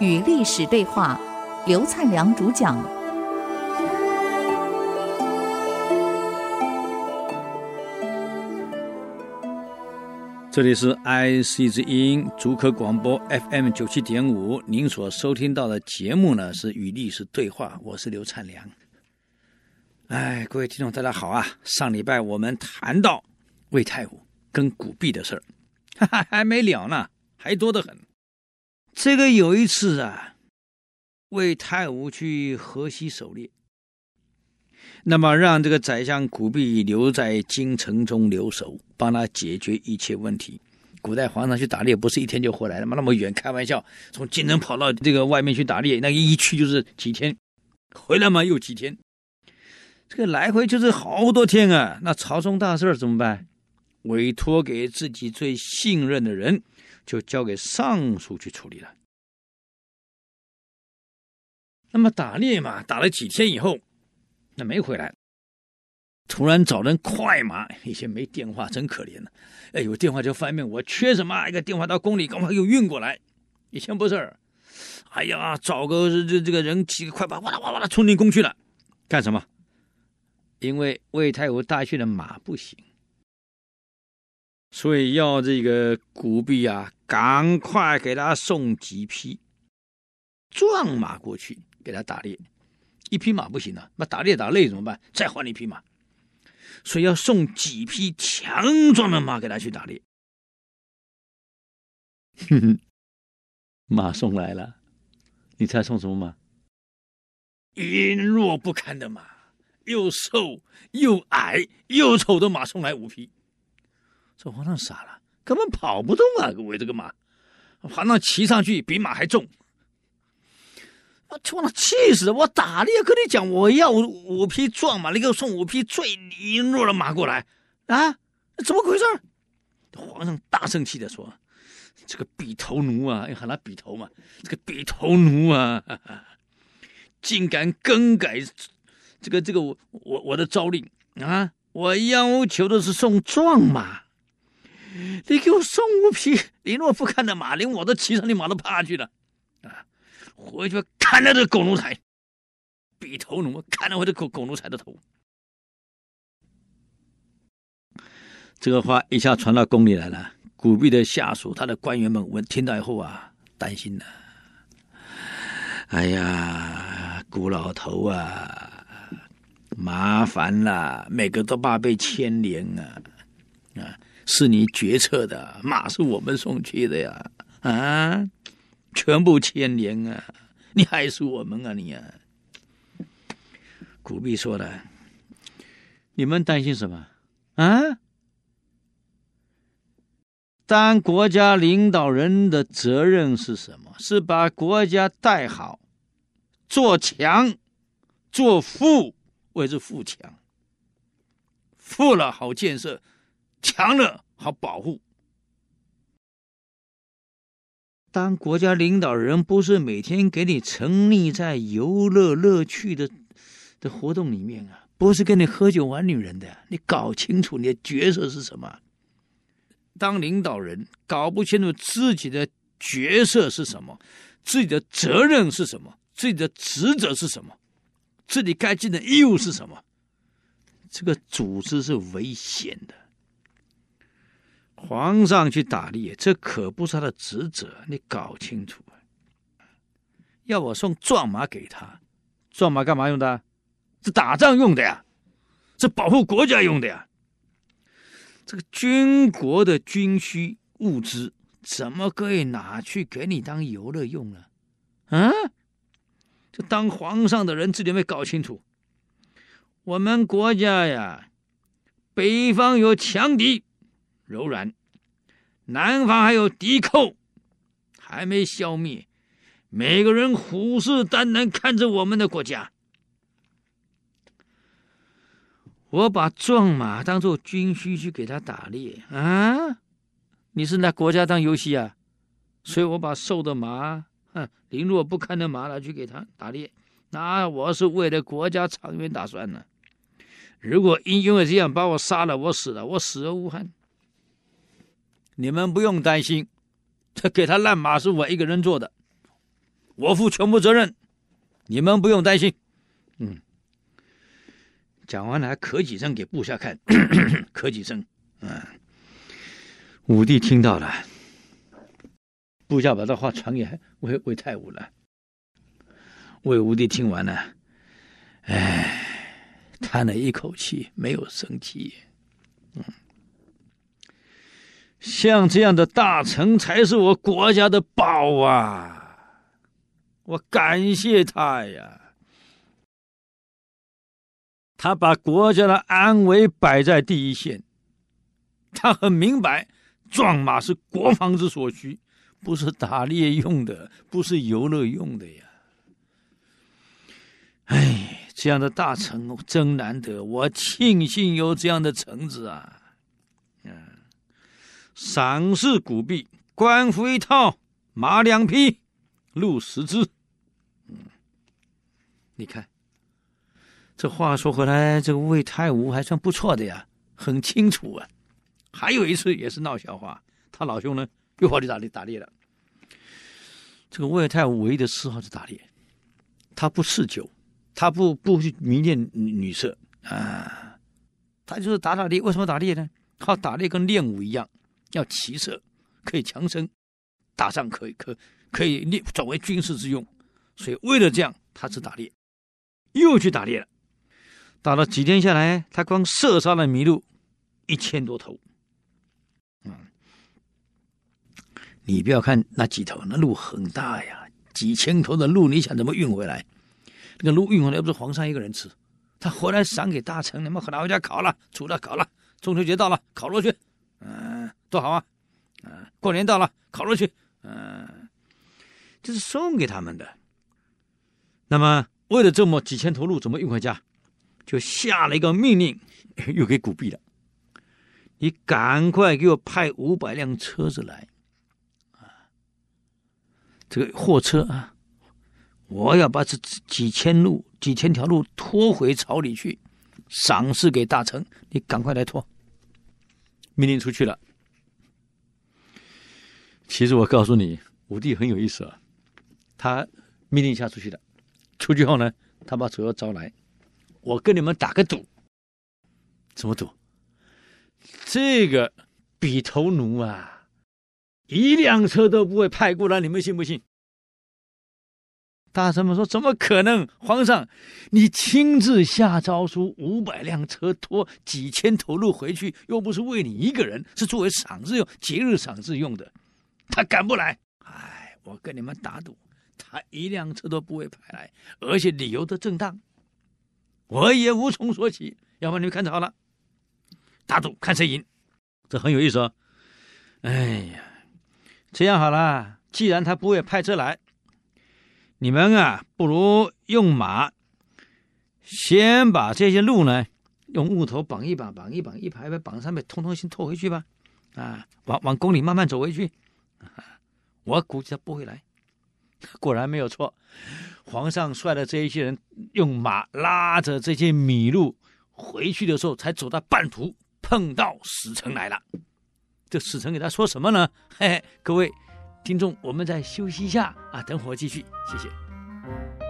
与历史对话，刘灿良主讲。这里是 IC 之音竹科广播 FM 九七点五，您所收听到的节目呢是《与历史对话》，我是刘灿良。哎，各位听众，大家好啊！上礼拜我们谈到魏太武跟古币的事儿，哈哈，还没了呢，还多得很。这个有一次啊，魏太武去河西狩猎，那么让这个宰相古弼留在京城中留守。帮他解决一切问题。古代皇上去打猎不是一天就回来了吗？那么远，开玩笑，从京城跑到这个外面去打猎，那一去就是几天，回来嘛又几天，这个来回就是好多天啊。那朝中大事怎么办？委托给自己最信任的人，就交给尚书去处理了。那么打猎嘛，打了几天以后，那没回来。突然找人快马，以前没电话真可怜了。哎，有电话就方便，我缺什么？一个电话到宫里，赶快又运过来。以前不是，哎呀，找个这这个人骑个快马，哇啦哇啦哇啦冲进宫去了，干什么？因为魏太武带去的马不行，所以要这个古币啊，赶快给他送几匹壮马过去给他打猎。一匹马不行啊，那打猎打累怎么办？再换一匹马。所以要送几匹强壮的马给他去打猎。哼哼，马送来了，你猜送什么马？羸弱不堪的马，又瘦又矮又丑的马送来五匹。这皇上傻了，根本跑不动啊！各位，这个马，皇上骑上去比马还重。我他妈气死了！我打猎跟你讲，我要五匹壮马，你给我送五匹最羸弱的马过来啊？怎么回事？皇上大生气的说：“这个笔头奴啊，要喊他笔头嘛，这个笔头奴啊，竟敢更改这个这个我我我的诏令啊！我要求的是送壮马，你给我送五匹羸弱不看的马，连我都骑上你马都趴下去了啊！”回去砍了这狗奴才，笔头奴砍了我这狗狗奴才的头。这个话一下传到宫里来了，古弼的下属，他的官员们闻听到以后啊，担心了。哎呀，古老头啊，麻烦了，每个都怕被牵连啊！啊，是你决策的，马是我们送去的呀！啊。全部牵连啊！你害死我们啊你啊！古币说了：“你们担心什么啊？当国家领导人的责任是什么？是把国家带好，做强，做富，为之富强。富了好建设，强了好保护。”当国家领导人不是每天给你沉溺在游乐乐趣的的活动里面啊，不是跟你喝酒玩女人的，你搞清楚你的角色是什么。当领导人搞不清楚自己的角色是什么，自己的责任是什么，自己的职责是什么，自己该尽的义务是什么，这个组织是危险的。皇上去打猎，这可不是他的职责，你搞清楚。要我送壮马给他，壮马干嘛用的？是打仗用的呀，是保护国家用的呀。这个军国的军需物资，怎么可以拿去给你当游乐用呢？啊？这当皇上的人自己没搞清楚。我们国家呀，北方有强敌。柔软，南方还有敌寇，还没消灭。每个人虎视眈眈看着我们的国家。我把壮马当做军需去给他打猎啊！你是拿国家当游戏啊？所以我把瘦的马、哼，羸弱不堪的马拿去给他打猎。那我是为了国家长远打算呢。如果因因为这样把我杀了，我死了，我死而无憾。你们不用担心，这给他烂马是我一个人做的，我负全部责任，你们不用担心。嗯，讲完了还咳几声给部下看，咳几声。嗯，武帝听到了，部下把这话传给魏魏太武了。魏武帝听完了，哎，叹了一口气，没有生气。嗯，像这样的大臣才是我国家的宝啊！我感谢他呀。他把国家的安危摆在第一线，他很明白，壮马是国防之所需，不是打猎用的，不是游乐用的呀。哎，这样的大臣真难得，我庆幸有这样的臣子啊！赏赐古币，官服一套，马两匹，鹿十只。嗯，你看。这话说回来，这个魏太武还算不错的呀，很清楚啊。还有一次也是闹笑话，他老兄呢又跑去打猎打猎了。这个魏太武唯一的嗜好是打猎，他不嗜酒，他不不去迷恋女色啊，他就是打打猎。为什么打猎呢？靠打猎跟练武一样，要骑射，可以强身，打仗可以可可以练转为军事之用。所以为了这样，他是打猎，又去打猎了。打了几天下来，他光射杀了麋鹿一千多头。嗯，你不要看那几头，那鹿很大呀，几千头的鹿，你想怎么运回来？那个鹿运回来又不是皇上一个人吃，他回来赏给大臣，你们拿回家烤了，煮了烤了。中秋节到了，烤肉去，多好啊！嗯，过年到了，烤肉去，嗯，这是送给他们的。那么，为了这么几千头鹿，怎么运回家？就下了一个命令，又给古币了。你赶快给我派五百辆车子来，啊，这个货车啊，我要把这几千路、几千条路拖回朝里去，赏赐给大臣。你赶快来拖。命令出去了。其实我告诉你，武帝很有意思啊。他命令下出去的，出去后呢，他把左右招来。我跟你们打个赌，怎么赌？这个比头奴啊，一辆车都不会派过来，你们信不信？大臣们说：“怎么可能？皇上，你亲自下诏书，五百辆车拖几千头鹿回去，又不是为你一个人，是作为赏赐用、节日赏赐用的，他敢不来？哎，我跟你们打赌，他一辆车都不会派来，而且理由都正当。”我也无从说起，要不你们看着好了，打赌看谁赢，这很有意思哦。哎呀，这样好了，既然他不会派车来，你们啊，不如用马，先把这些鹿呢，用木头绑一绑，绑一绑，一排排绑上面，通通先拖回去吧。啊，往往宫里慢慢走回去。我估计他不会来。果然没有错，皇上率的这一些人用马拉着这些麋鹿回去的时候，才走到半途碰到使臣来了。这使臣给他说什么呢？嘿嘿，各位听众，我们再休息一下啊，等会儿继续，谢谢。